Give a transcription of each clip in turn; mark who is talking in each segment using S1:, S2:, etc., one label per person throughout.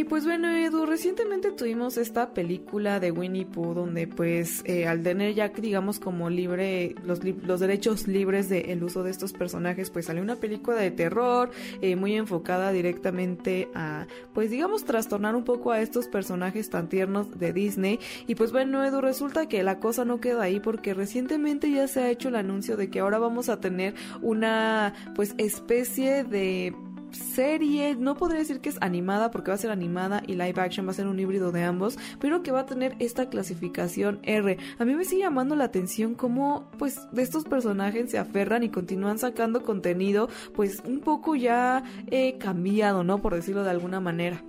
S1: Y pues bueno, Edu, recientemente tuvimos esta película de Winnie Pooh donde pues eh, al tener ya digamos como libre los, los derechos libres del uso de estos personajes pues salió una película de terror eh, muy enfocada directamente a pues digamos trastornar un poco a estos personajes tan tiernos de Disney. Y pues bueno Edu resulta que la cosa no queda ahí porque recientemente ya se ha hecho el anuncio de que ahora vamos a tener una pues especie de serie, no podría decir que es animada porque va a ser animada y live action va a ser un híbrido de ambos, pero que va a tener esta clasificación R. A mí me sigue llamando la atención cómo pues de estos personajes se aferran y continúan sacando contenido pues un poco ya eh, cambiado, ¿no? Por decirlo de alguna manera.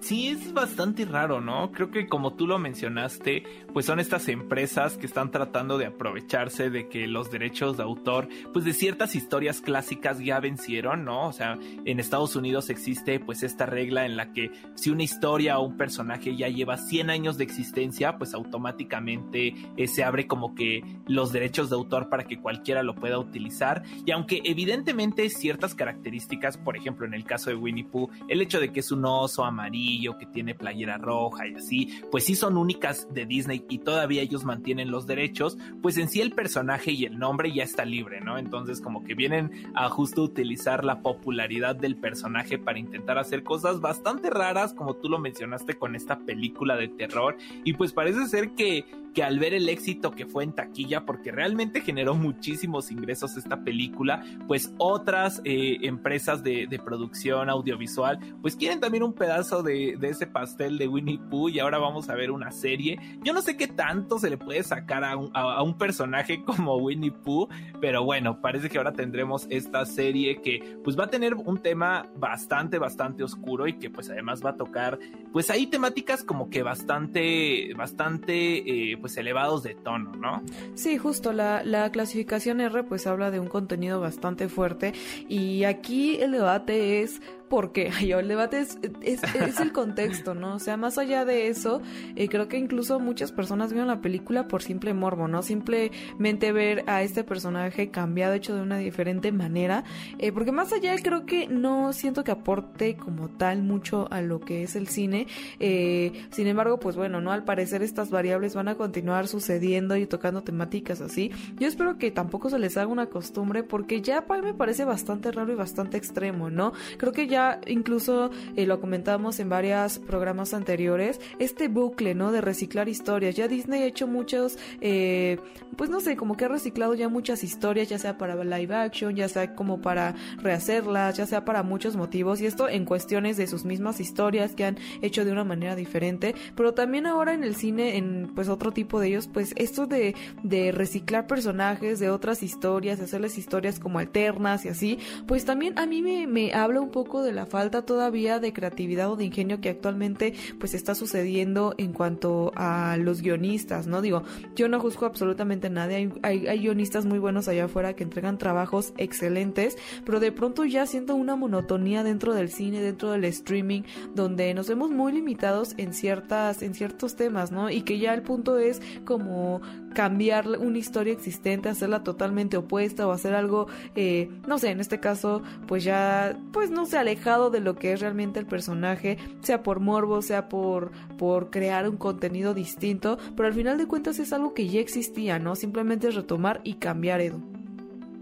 S2: Sí, es bastante raro, ¿no? Creo que como tú lo mencionaste, pues son estas empresas que están tratando de aprovecharse de que los derechos de autor, pues de ciertas historias clásicas ya vencieron, ¿no? O sea, en Estados Unidos existe pues esta regla en la que si una historia o un personaje ya lleva 100 años de existencia, pues automáticamente eh, se abre como que los derechos de autor para que cualquiera lo pueda utilizar. Y aunque evidentemente ciertas características, por ejemplo en el caso de Winnie Pooh, el hecho de que es un oso amarillo, que tiene playera roja y así, pues sí son únicas de Disney y todavía ellos mantienen los derechos, pues en sí el personaje y el nombre ya está libre, ¿no? Entonces como que vienen a justo utilizar la popularidad del personaje para intentar hacer cosas bastante raras, como tú lo mencionaste con esta película de terror, y pues parece ser que que al ver el éxito que fue en taquilla, porque realmente generó muchísimos ingresos esta película, pues otras eh, empresas de, de, producción audiovisual, pues quieren también un pedazo de, de, ese pastel de Winnie Pooh y ahora vamos a ver una serie. Yo no sé qué tanto se le puede sacar a un, a, un personaje como Winnie Pooh, pero bueno, parece que ahora tendremos esta serie que pues va a tener un tema bastante, bastante oscuro y que pues además va a tocar pues hay temáticas como que bastante, bastante... Eh, pues elevados de tono, ¿no?
S1: Sí, justo, la, la, clasificación R pues habla de un contenido bastante fuerte y aquí el debate es porque yo, el debate es, es, el contexto, ¿no? O sea, más allá de eso, eh, creo que incluso muchas personas vieron la película por simple morbo, ¿no? Simplemente ver a este personaje cambiado, hecho de una diferente manera, eh, porque más allá creo que no siento que aporte como tal mucho a lo que es el cine, eh, sin embargo, pues bueno, ¿no? Al parecer estas variables van a continuar sucediendo y tocando temáticas así. Yo espero que tampoco se les haga una costumbre porque ya me parece bastante raro y bastante extremo, ¿no? Creo que ya incluso eh, lo comentamos en varios programas anteriores, este bucle, ¿no? De reciclar historias. Ya Disney ha hecho muchos, eh, pues no sé, como que ha reciclado ya muchas historias, ya sea para live action, ya sea como para rehacerlas, ya sea para muchos motivos. Y esto en cuestiones de sus mismas historias que han hecho de una manera diferente. Pero también ahora en el cine, en pues otro tipo de ellos, pues esto de, de reciclar personajes de otras historias, hacerles historias como alternas y así, pues también a mí me, me habla un poco de la falta todavía de creatividad o de ingenio que actualmente pues está sucediendo en cuanto a los guionistas, ¿no? Digo, yo no juzgo absolutamente nada, hay, hay, hay, guionistas muy buenos allá afuera que entregan trabajos excelentes, pero de pronto ya siento una monotonía dentro del cine, dentro del streaming, donde nos vemos muy limitados en ciertas, en ciertos temas, ¿no? Y que ya el punto es como cambiar una historia existente, hacerla totalmente opuesta o hacer algo, eh, no sé, en este caso, pues ya, pues no sé, alejado de lo que es realmente el personaje, sea por morbo, sea por, por crear un contenido distinto, pero al final de cuentas es algo que ya existía, ¿no? Simplemente es retomar y cambiar, Edu.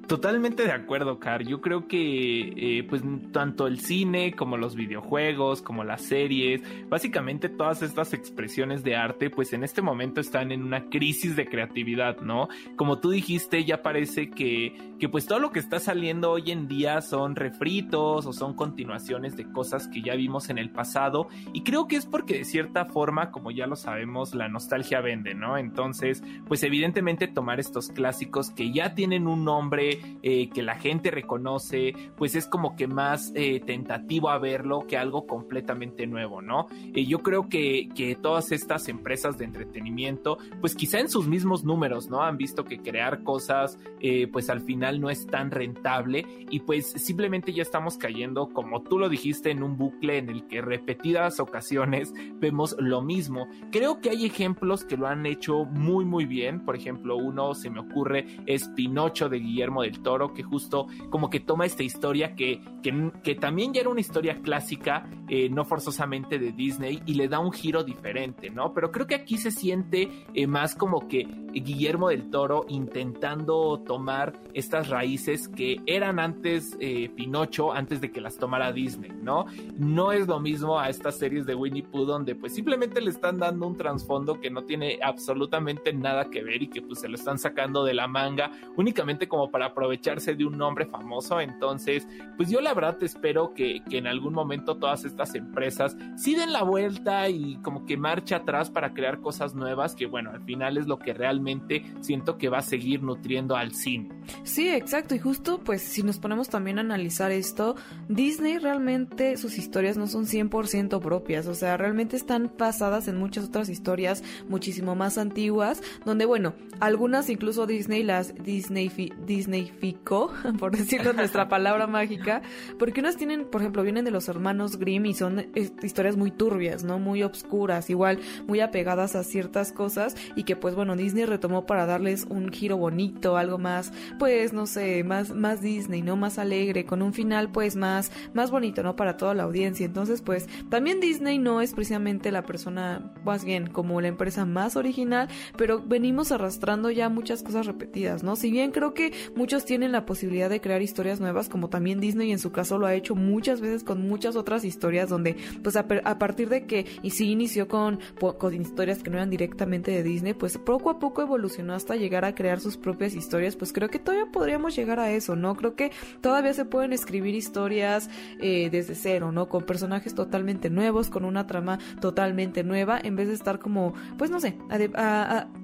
S2: Totalmente de acuerdo, Car. Yo creo que eh, pues tanto el cine como los videojuegos, como las series, básicamente todas estas expresiones de arte, pues en este momento están en una crisis de creatividad, ¿no? Como tú dijiste, ya parece que, que pues todo lo que está saliendo hoy en día son refritos o son continuaciones de cosas que ya vimos en el pasado. Y creo que es porque de cierta forma, como ya lo sabemos, la nostalgia vende, ¿no? Entonces, pues evidentemente tomar estos clásicos que ya tienen un nombre, eh, que la gente reconoce, pues es como que más eh, tentativo a verlo que algo completamente nuevo, ¿no? Eh, yo creo que, que todas estas empresas de entretenimiento, pues quizá en sus mismos números, ¿no? Han visto que crear cosas, pues al final no es tan rentable y pues simplemente ya estamos cayendo, como tú lo dijiste, en un bucle en el que repetidas ocasiones vemos lo mismo. Creo que hay ejemplos que lo han hecho muy, muy bien. Por ejemplo, uno se me ocurre es Pinocho de Guillermo del Toro, que justo como que toma esta historia que, que, también ya era una historia clásica, eh, no forzosamente de Disney, y le da un giro diferente, ¿no? Pero creo que aquí se siente eh, más como que Guillermo del Toro intentando tomar estas raíces que eran antes eh, Pinocho, antes de que las tomara Disney, ¿no? No es lo mismo a estas series de Winnie Pooh donde pues simplemente le están dando un trasfondo que no tiene absolutamente nada que ver y que pues se lo están sacando de la manga únicamente como para aprovecharse de un nombre famoso. Entonces, pues yo la verdad espero que, que en algún momento todas estas empresas sí den la vuelta y como que marcha atrás para crear cosas nuevas, que bueno, al final es lo que realmente siento que va a seguir nutriendo al cine.
S1: Sí, exacto. Y justo, pues si nos ponemos también a analizar esto, Disney realmente sus historias no son 100% propias, o sea, realmente están basadas en muchas otras historias muchísimo más antiguas, donde bueno, algunas incluso Disney las Disney Disney por decirlo nuestra palabra mágica, porque unas tienen, por ejemplo, vienen de los hermanos Grimm y son eh, historias muy turbias, ¿no? Muy obscuras, igual muy apegadas a ciertas cosas y que pues bueno, Disney retomó para darles un giro bonito, algo más, pues no sé, más, más Disney, ¿no? Más alegre, con un final pues más, más bonito, ¿no? Para toda la audiencia. Entonces pues también Disney no es precisamente la persona, más bien como la empresa más original, pero venimos arrastrando ya muchas cosas repetidas, ¿no? Si bien creo que muchos tienen la posibilidad de crear historias nuevas, como también Disney en su caso lo ha hecho muchas veces con muchas otras historias donde, pues a, partir de que y sí inició con, con historias que no eran directamente de Disney, pues poco a poco evolucionó hasta llegar a crear sus propias historias, pues creo que todavía podríamos llegar a eso, ¿no? Creo que todavía se pueden escribir historias eh, desde cero, ¿no? Con personajes totalmente nuevos, con una trama totalmente nueva, en vez de estar como, pues no sé,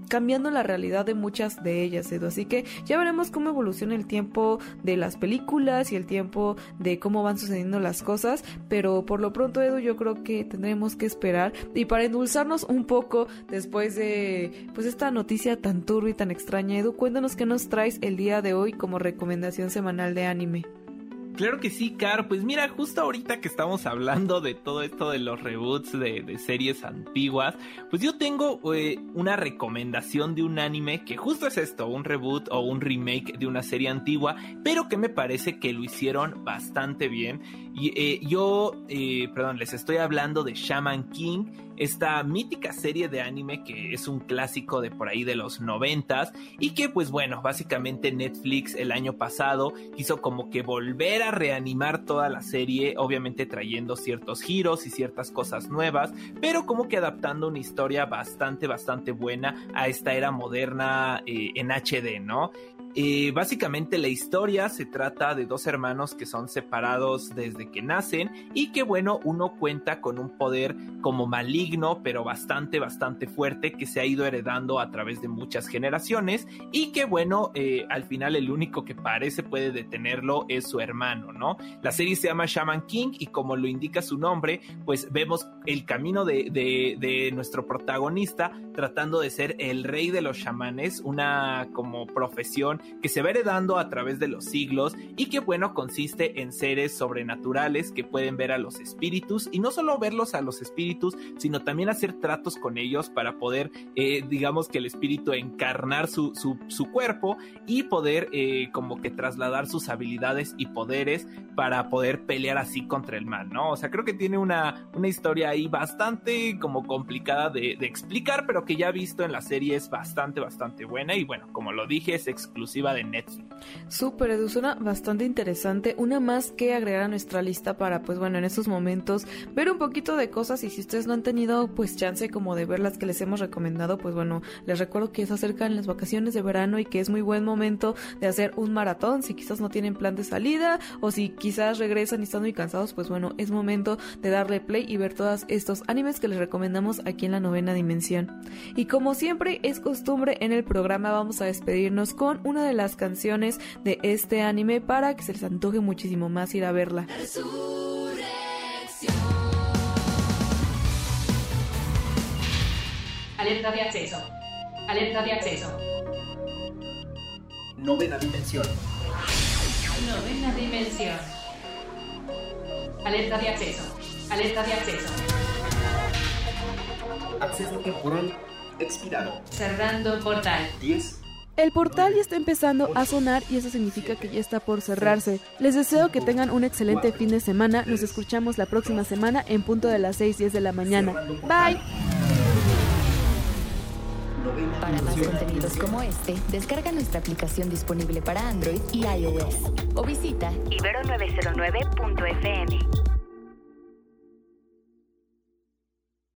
S1: cambiando la realidad de muchas de ellas, Edu. Así que ya veremos cómo evoluciona el tiempo de las películas y el tiempo de cómo van sucediendo las cosas, pero por lo pronto, Edu, yo creo que tendremos que esperar y para endulzarnos un poco después de pues esta noticia tan turbia y tan extraña, Edu, cuéntanos qué nos traes el día de hoy como recomendación semanal de anime.
S2: Claro que sí, Car. Pues mira, justo ahorita que estamos hablando de todo esto de los reboots de, series antiguas, pues yo tengo eh, una recomendación de un anime que justo es esto, un reboot o un remake de una serie antigua, pero que me parece que lo hicieron bastante bien. Y eh, yo, eh, perdón, les estoy hablando de Shaman King esta mítica serie de anime que es un clásico de por ahí de los noventas y que pues bueno, básicamente Netflix el año pasado quiso como que volver a reanimar toda la serie, obviamente trayendo ciertos giros y ciertas cosas nuevas, pero como que adaptando una historia bastante, bastante buena a esta era moderna eh, en HD, ¿no? Eh, básicamente la historia se trata de dos hermanos que son separados desde que nacen y que bueno, uno cuenta con un poder como maligno pero bastante, bastante fuerte que se ha ido heredando a través de muchas generaciones y que bueno, eh, al final el único que parece puede detenerlo es su hermano, ¿no? La serie se llama Shaman King y como lo indica su nombre, pues vemos el camino de, de nuestro protagonista tratando de ser el rey de los chamanes, una como profesión que se va heredando a través de los siglos y que bueno consiste en seres sobrenaturales que pueden ver a los espíritus y no solo verlos a los espíritus sino también hacer tratos con ellos para poder eh, digamos que el espíritu encarnar su, su, cuerpo y poder eh, como que trasladar sus habilidades y poderes para poder pelear así contra el mal, ¿no? O sea, creo que tiene una, una historia ahí bastante como complicada de explicar, pero que ya visto en la serie es bastante, bastante buena y bueno, como lo dije, es exclusiva de Netflix.
S1: Súper, Edu, suena bastante interesante. Una más que agregar a nuestra lista para, pues bueno, en estos momentos ver un poquito de cosas y si ustedes no han tenido pues chance como de ver las que les hemos recomendado, pues bueno, les recuerdo que se acercan las vacaciones de verano y que es muy buen momento de hacer un maratón. Si quizás no tienen plan de salida o si quizás regresan y están muy cansados, pues bueno, es momento de darle play y ver todos estos animes que les recomendamos aquí en la novena dimensión. Y como siempre es costumbre en el programa, vamos a despedirnos con una de las canciones de este anime para que se les antoje muchísimo más ir a verla.
S3: Alerta de acceso. Alerta de acceso.
S4: Novena dimensión.
S3: Novena dimensión. Alerta de acceso. Alerta de acceso.
S4: Acceso temporal expirado.
S3: Cerrando portal.
S4: 10.
S5: El portal ya está empezando a sonar y eso significa que ya está por cerrarse. Les deseo que tengan un excelente fin de semana. Nos escuchamos la próxima semana en punto de las 6:10 de la mañana. Bye.
S6: Para más contenidos como este, descarga nuestra aplicación disponible para Android y iOS o visita ibero909.fm.